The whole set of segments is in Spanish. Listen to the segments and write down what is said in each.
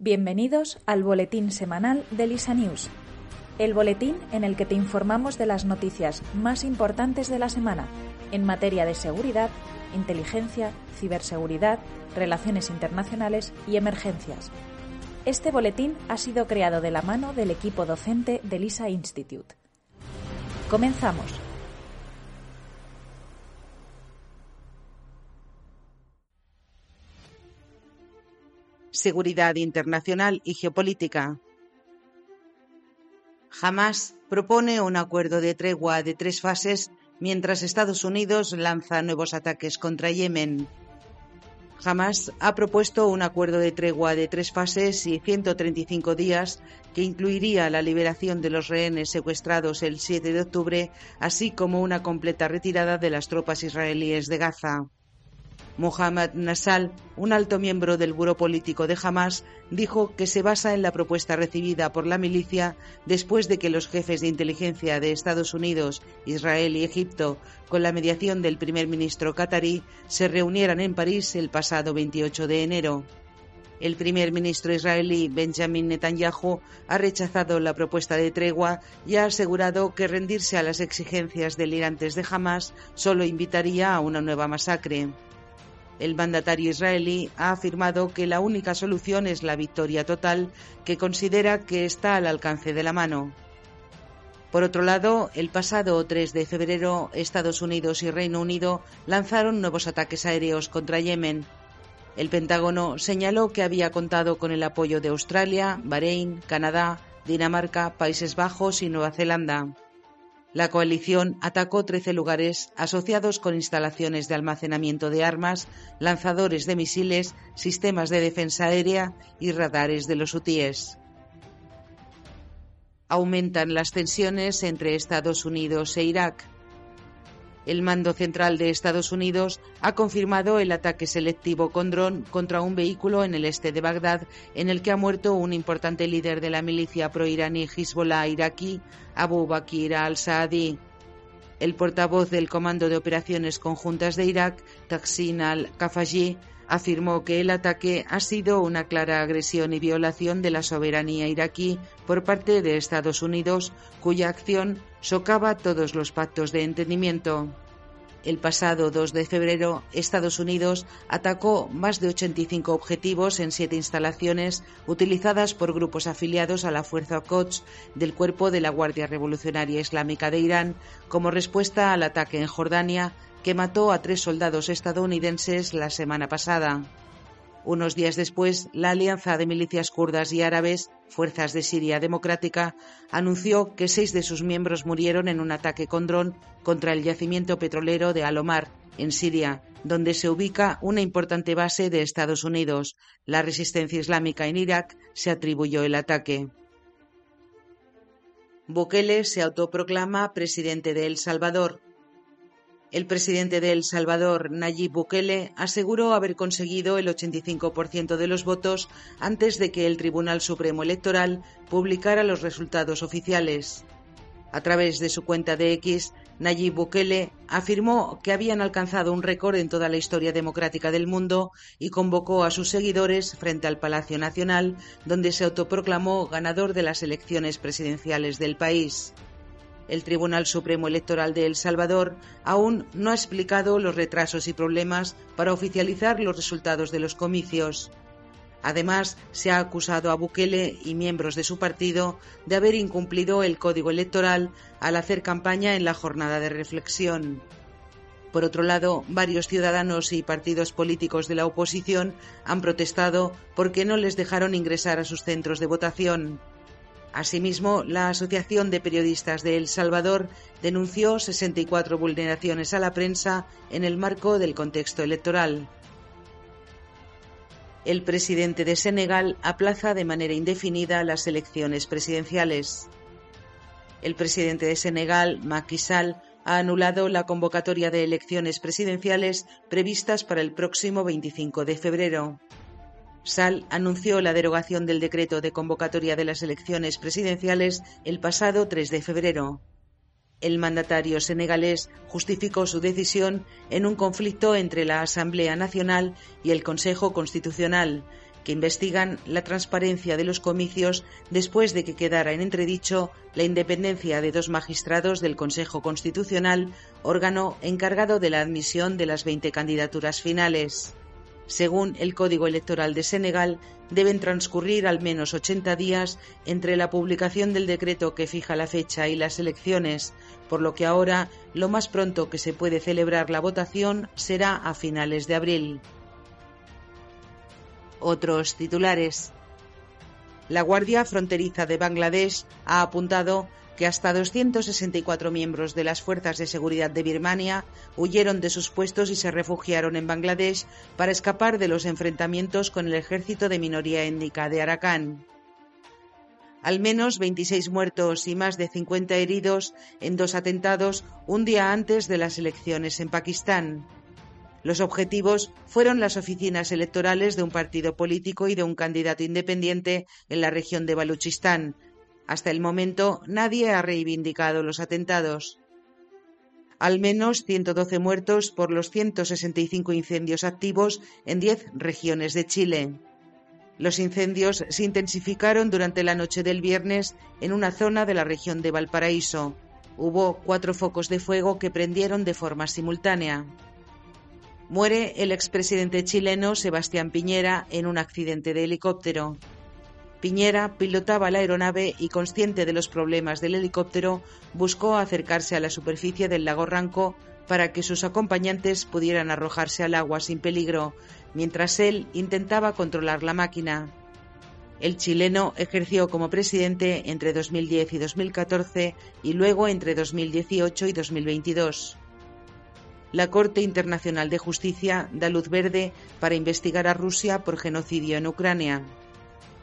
Bienvenidos al boletín semanal de Lisa News, el boletín en el que te informamos de las noticias más importantes de la semana en materia de seguridad, inteligencia, ciberseguridad, relaciones internacionales y emergencias. Este boletín ha sido creado de la mano del equipo docente del Lisa Institute. Comenzamos. Seguridad internacional y geopolítica. Hamas propone un acuerdo de tregua de tres fases mientras Estados Unidos lanza nuevos ataques contra Yemen. Hamas ha propuesto un acuerdo de tregua de tres fases y 135 días que incluiría la liberación de los rehenes secuestrados el 7 de octubre, así como una completa retirada de las tropas israelíes de Gaza. Mohammad Nassal, un alto miembro del Buró Político de Hamas, dijo que se basa en la propuesta recibida por la milicia después de que los jefes de inteligencia de Estados Unidos, Israel y Egipto, con la mediación del primer ministro qatarí, se reunieran en París el pasado 28 de enero. El primer ministro israelí Benjamin Netanyahu ha rechazado la propuesta de tregua y ha asegurado que rendirse a las exigencias delirantes de Hamas solo invitaría a una nueva masacre. El mandatario israelí ha afirmado que la única solución es la victoria total, que considera que está al alcance de la mano. Por otro lado, el pasado 3 de febrero, Estados Unidos y Reino Unido lanzaron nuevos ataques aéreos contra Yemen. El Pentágono señaló que había contado con el apoyo de Australia, Bahrein, Canadá, Dinamarca, Países Bajos y Nueva Zelanda. La coalición atacó 13 lugares asociados con instalaciones de almacenamiento de armas, lanzadores de misiles, sistemas de defensa aérea y radares de los hutíes. Aumentan las tensiones entre Estados Unidos e Irak. El mando central de Estados Unidos ha confirmado el ataque selectivo con dron contra un vehículo en el este de Bagdad, en el que ha muerto un importante líder de la milicia proiraní Hezbollah iraquí, Abu Bakr al-Saadi. El portavoz del Comando de Operaciones Conjuntas de Irak, Taksin al-Kafaji, afirmó que el ataque ha sido una clara agresión y violación de la soberanía iraquí por parte de Estados Unidos, cuya acción socava todos los pactos de entendimiento. El pasado 2 de febrero, Estados Unidos atacó más de 85 objetivos en siete instalaciones utilizadas por grupos afiliados a la Fuerza Quds del Cuerpo de la Guardia Revolucionaria Islámica de Irán como respuesta al ataque en Jordania que mató a tres soldados estadounidenses la semana pasada. Unos días después, la Alianza de Milicias Kurdas y Árabes, Fuerzas de Siria Democrática, anunció que seis de sus miembros murieron en un ataque con dron contra el yacimiento petrolero de Alomar, en Siria, donde se ubica una importante base de Estados Unidos. La resistencia islámica en Irak se atribuyó el ataque. Bukele se autoproclama presidente de El Salvador. El presidente de El Salvador, Nayib Bukele, aseguró haber conseguido el 85% de los votos antes de que el Tribunal Supremo Electoral publicara los resultados oficiales. A través de su cuenta de X, Nayib Bukele afirmó que habían alcanzado un récord en toda la historia democrática del mundo y convocó a sus seguidores frente al Palacio Nacional, donde se autoproclamó ganador de las elecciones presidenciales del país. El Tribunal Supremo Electoral de El Salvador aún no ha explicado los retrasos y problemas para oficializar los resultados de los comicios. Además, se ha acusado a Bukele y miembros de su partido de haber incumplido el código electoral al hacer campaña en la jornada de reflexión. Por otro lado, varios ciudadanos y partidos políticos de la oposición han protestado porque no les dejaron ingresar a sus centros de votación. Asimismo, la Asociación de Periodistas de El Salvador denunció 64 vulneraciones a la prensa en el marco del contexto electoral. El presidente de Senegal aplaza de manera indefinida las elecciones presidenciales. El presidente de Senegal, Macky Sall, ha anulado la convocatoria de elecciones presidenciales previstas para el próximo 25 de febrero. Sall anunció la derogación del decreto de convocatoria de las elecciones presidenciales el pasado 3 de febrero. El mandatario senegalés justificó su decisión en un conflicto entre la Asamblea Nacional y el Consejo Constitucional, que investigan la transparencia de los comicios después de que quedara en entredicho la independencia de dos magistrados del Consejo Constitucional, órgano encargado de la admisión de las 20 candidaturas finales. Según el Código Electoral de Senegal, deben transcurrir al menos 80 días entre la publicación del decreto que fija la fecha y las elecciones, por lo que ahora lo más pronto que se puede celebrar la votación será a finales de abril. Otros titulares. La Guardia Fronteriza de Bangladesh ha apuntado que hasta 264 miembros de las fuerzas de seguridad de Birmania huyeron de sus puestos y se refugiaron en Bangladesh para escapar de los enfrentamientos con el ejército de minoría étnica de Arakan. Al menos 26 muertos y más de 50 heridos en dos atentados un día antes de las elecciones en Pakistán. Los objetivos fueron las oficinas electorales de un partido político y de un candidato independiente en la región de Baluchistán, hasta el momento nadie ha reivindicado los atentados. Al menos 112 muertos por los 165 incendios activos en 10 regiones de Chile. Los incendios se intensificaron durante la noche del viernes en una zona de la región de Valparaíso. Hubo cuatro focos de fuego que prendieron de forma simultánea. Muere el expresidente chileno Sebastián Piñera en un accidente de helicóptero. Piñera pilotaba la aeronave y, consciente de los problemas del helicóptero, buscó acercarse a la superficie del lago Ranco para que sus acompañantes pudieran arrojarse al agua sin peligro, mientras él intentaba controlar la máquina. El chileno ejerció como presidente entre 2010 y 2014 y luego entre 2018 y 2022. La Corte Internacional de Justicia da luz verde para investigar a Rusia por genocidio en Ucrania.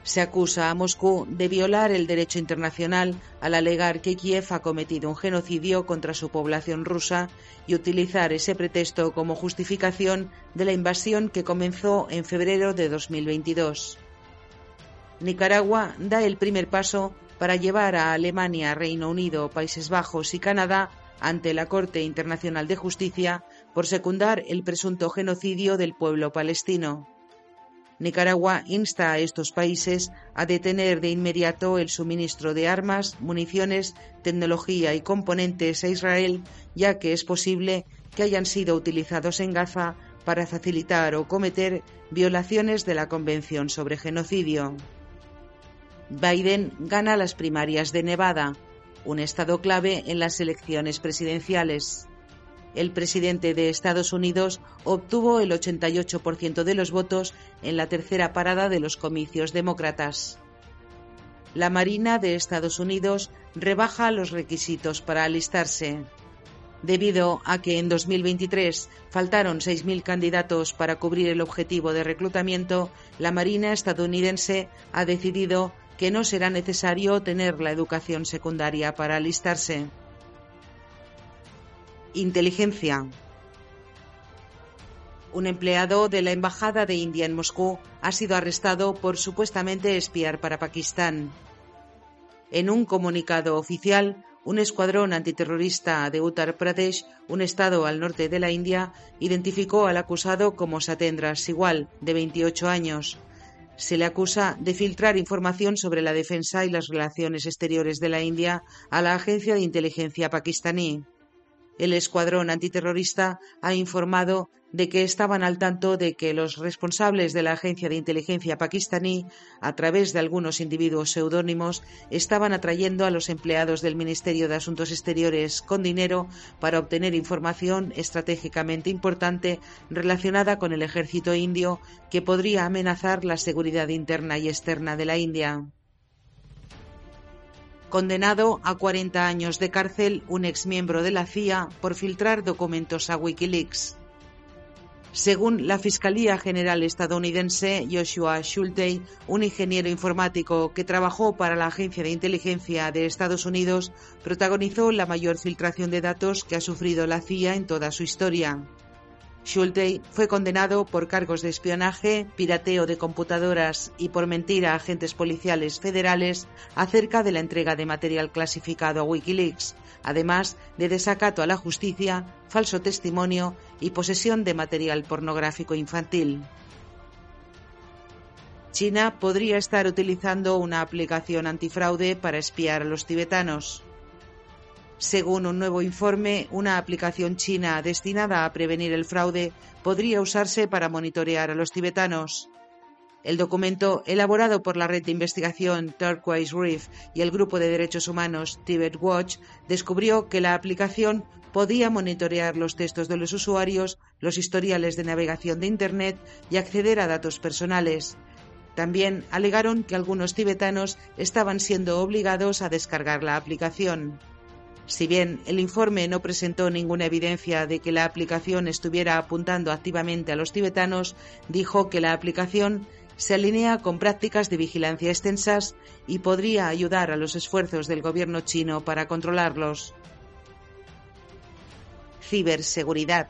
Se acusa a Moscú de violar el derecho internacional al alegar que Kiev ha cometido un genocidio contra su población rusa y utilizar ese pretexto como justificación de la invasión que comenzó en febrero de 2022. Nicaragua da el primer paso para llevar a Alemania, Reino Unido, Países Bajos y Canadá ante la Corte Internacional de Justicia por secundar el presunto genocidio del pueblo palestino. Nicaragua insta a estos países a detener de inmediato el suministro de armas, municiones, tecnología y componentes a Israel, ya que es posible que hayan sido utilizados en Gaza para facilitar o cometer violaciones de la Convención sobre Genocidio. Biden gana las primarias de Nevada, un estado clave en las elecciones presidenciales el presidente de Estados Unidos obtuvo el 88% de los votos en la tercera parada de los comicios demócratas. La Marina de Estados Unidos rebaja los requisitos para alistarse. Debido a que en 2023 faltaron 6.000 candidatos para cubrir el objetivo de reclutamiento, la Marina estadounidense ha decidido que no será necesario tener la educación secundaria para alistarse. Inteligencia. Un empleado de la Embajada de India en Moscú ha sido arrestado por supuestamente espiar para Pakistán. En un comunicado oficial, un escuadrón antiterrorista de Uttar Pradesh, un estado al norte de la India, identificó al acusado como Satendra Siwal, de 28 años. Se le acusa de filtrar información sobre la defensa y las relaciones exteriores de la India a la agencia de inteligencia pakistaní. El escuadrón antiterrorista ha informado de que estaban al tanto de que los responsables de la agencia de inteligencia pakistaní, a través de algunos individuos seudónimos, estaban atrayendo a los empleados del Ministerio de Asuntos Exteriores con dinero para obtener información estratégicamente importante relacionada con el ejército indio que podría amenazar la seguridad interna y externa de la India condenado a 40 años de cárcel un exmiembro de la CIA por filtrar documentos a Wikileaks. Según la Fiscalía General estadounidense, Joshua Schulte, un ingeniero informático que trabajó para la Agencia de Inteligencia de Estados Unidos, protagonizó la mayor filtración de datos que ha sufrido la CIA en toda su historia. Schulte fue condenado por cargos de espionaje, pirateo de computadoras y por mentir a agentes policiales federales acerca de la entrega de material clasificado a Wikileaks, además de desacato a la justicia, falso testimonio y posesión de material pornográfico infantil. China podría estar utilizando una aplicación antifraude para espiar a los tibetanos. Según un nuevo informe, una aplicación china destinada a prevenir el fraude podría usarse para monitorear a los tibetanos. El documento, elaborado por la red de investigación Turquoise Reef y el grupo de derechos humanos Tibet Watch, descubrió que la aplicación podía monitorear los textos de los usuarios, los historiales de navegación de Internet y acceder a datos personales. También alegaron que algunos tibetanos estaban siendo obligados a descargar la aplicación. Si bien el informe no presentó ninguna evidencia de que la aplicación estuviera apuntando activamente a los tibetanos, dijo que la aplicación se alinea con prácticas de vigilancia extensas y podría ayudar a los esfuerzos del gobierno chino para controlarlos. Ciberseguridad.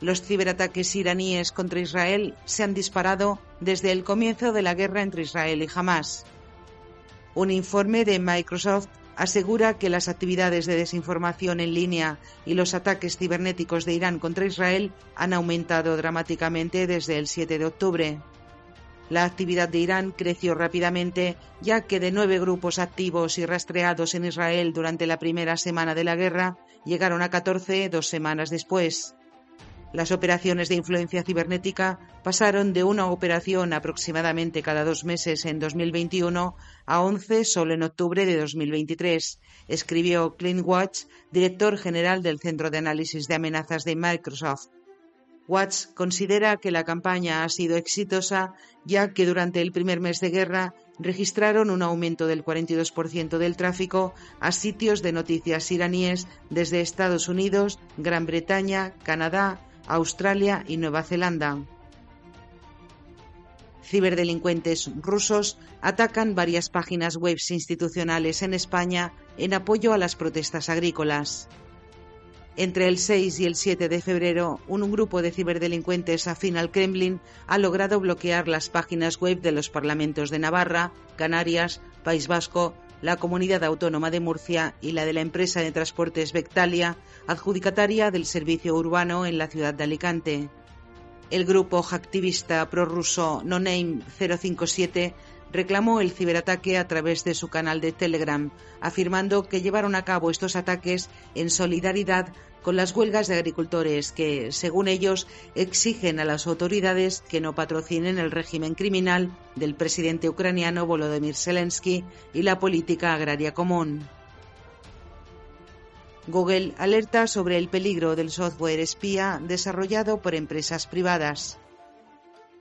Los ciberataques iraníes contra Israel se han disparado desde el comienzo de la guerra entre Israel y Hamas. Un informe de Microsoft asegura que las actividades de desinformación en línea y los ataques cibernéticos de Irán contra Israel han aumentado dramáticamente desde el 7 de octubre. La actividad de Irán creció rápidamente, ya que de nueve grupos activos y rastreados en Israel durante la primera semana de la guerra, llegaron a 14 dos semanas después. Las operaciones de influencia cibernética pasaron de una operación aproximadamente cada dos meses en 2021 a 11 solo en octubre de 2023, escribió Clint Watch, director general del Centro de Análisis de Amenazas de Microsoft. Watts considera que la campaña ha sido exitosa ya que durante el primer mes de guerra registraron un aumento del 42% del tráfico a sitios de noticias iraníes desde Estados Unidos, Gran Bretaña, Canadá, Australia y Nueva Zelanda. Ciberdelincuentes rusos atacan varias páginas web institucionales en España en apoyo a las protestas agrícolas. Entre el 6 y el 7 de febrero, un grupo de ciberdelincuentes afín al Kremlin ha logrado bloquear las páginas web de los parlamentos de Navarra, Canarias, País Vasco, la Comunidad Autónoma de Murcia y la de la empresa de transportes Vectalia, adjudicataria del servicio urbano en la ciudad de Alicante. El grupo activista prorruso No Name 057 reclamó el ciberataque a través de su canal de Telegram, afirmando que llevaron a cabo estos ataques en solidaridad con las huelgas de agricultores que, según ellos, exigen a las autoridades que no patrocinen el régimen criminal del presidente ucraniano Volodymyr Zelensky y la política agraria común. Google alerta sobre el peligro del software espía desarrollado por empresas privadas.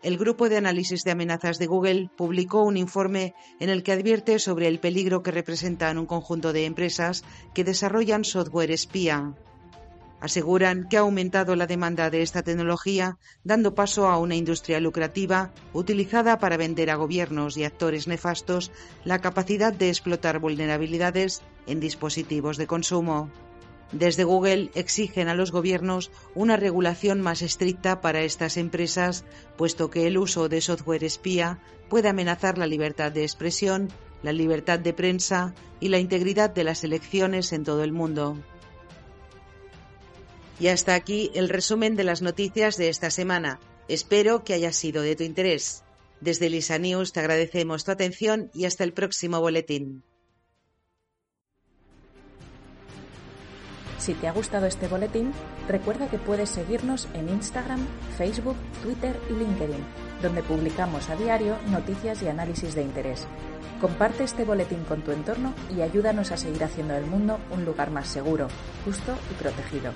El grupo de análisis de amenazas de Google publicó un informe en el que advierte sobre el peligro que representan un conjunto de empresas que desarrollan software espía. Aseguran que ha aumentado la demanda de esta tecnología, dando paso a una industria lucrativa utilizada para vender a gobiernos y actores nefastos la capacidad de explotar vulnerabilidades en dispositivos de consumo. Desde Google exigen a los gobiernos una regulación más estricta para estas empresas, puesto que el uso de software espía puede amenazar la libertad de expresión, la libertad de prensa y la integridad de las elecciones en todo el mundo. Y hasta aquí el resumen de las noticias de esta semana. Espero que haya sido de tu interés. Desde Lisa News te agradecemos tu atención y hasta el próximo boletín. Si te ha gustado este boletín, recuerda que puedes seguirnos en Instagram, Facebook, Twitter y LinkedIn, donde publicamos a diario noticias y análisis de interés. Comparte este boletín con tu entorno y ayúdanos a seguir haciendo del mundo un lugar más seguro, justo y protegido.